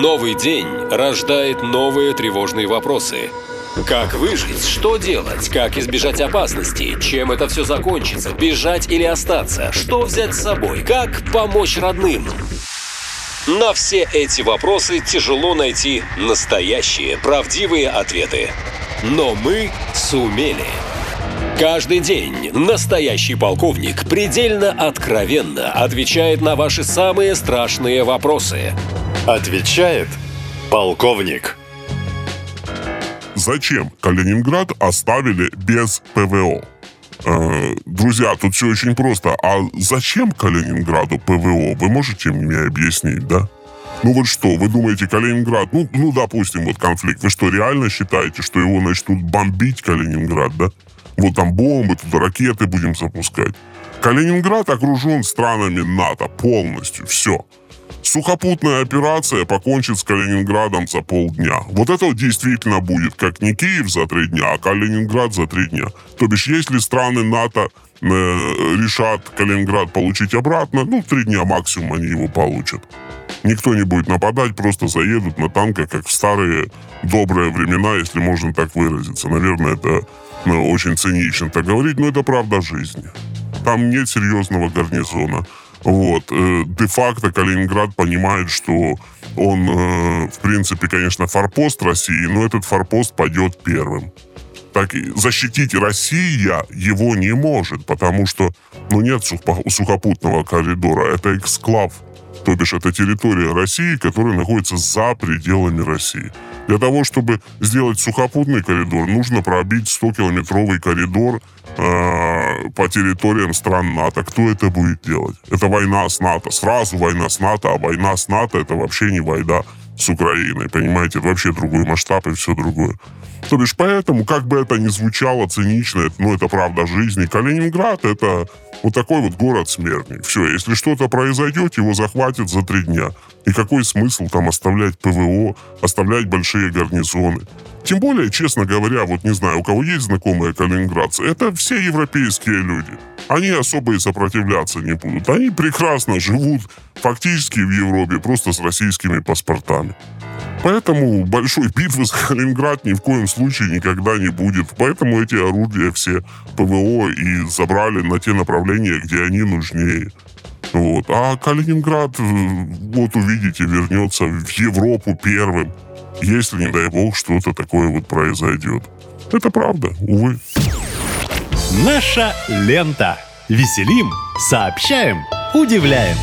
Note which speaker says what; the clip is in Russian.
Speaker 1: Новый день рождает новые тревожные вопросы. Как выжить? Что делать? Как избежать опасности? Чем это все закончится? Бежать или остаться? Что взять с собой? Как помочь родным? На все эти вопросы тяжело найти настоящие, правдивые ответы. Но мы сумели. Каждый день настоящий полковник предельно откровенно отвечает на ваши самые страшные вопросы.
Speaker 2: Отвечает полковник.
Speaker 3: Зачем Калининград оставили без ПВО? Э, друзья, тут все очень просто. А зачем Калининграду ПВО? Вы можете мне объяснить, да? Ну вот что, вы думаете, Калининград, ну, ну, допустим, вот конфликт, вы что, реально считаете, что его начнут бомбить Калининград, да? Вот там бомбы, тут ракеты будем запускать. Калининград окружен странами НАТО полностью, все. Сухопутная операция покончит с Калининградом за полдня. Вот это вот действительно будет, как не Киев за три дня, а Калининград за три дня. То бишь, если страны НАТО э, решат Калининград получить обратно, ну, три дня максимум они его получат. Никто не будет нападать, просто заедут на танках, как в старые добрые времена, если можно так выразиться. Наверное, это ну, очень цинично так говорить, но это правда жизни. Там нет серьезного гарнизона. Вот. Э, де-факто Калининград понимает, что он, э, в принципе, конечно, форпост России, но этот форпост пойдет первым. Так защитить Россия его не может, потому что ну, нет сухопутного коридора. Это эксклав то бишь это территория России, которая находится за пределами России. Для того, чтобы сделать сухопутный коридор, нужно пробить 100-километровый коридор э, по территориям стран НАТО. Кто это будет делать? Это война с НАТО. Сразу война с НАТО, а война с НАТО это вообще не война с Украиной, понимаете? Это вообще другой масштаб и все другое. То бишь, поэтому, как бы это ни звучало цинично, это, ну, это правда жизни, Калининград — это вот такой вот город смертный. Все, если что-то произойдет, его захватят за три дня. И какой смысл там оставлять ПВО, оставлять большие гарнизоны? Тем более, честно говоря, вот не знаю, у кого есть знакомые калининградцы, это все европейские люди. Они особо и сопротивляться не будут. Они прекрасно живут фактически в Европе, просто с российскими паспортами. Поэтому большой битвы за Калининград ни в коем случае никогда не будет. Поэтому эти орудия все ПВО и забрали на те направления, где они нужнее. Вот. А Калининград, э, вот увидите, вернется в Европу первым, если, не дай бог, что-то такое вот произойдет. Это правда, увы.
Speaker 2: Наша лента. Веселим, сообщаем, удивляем.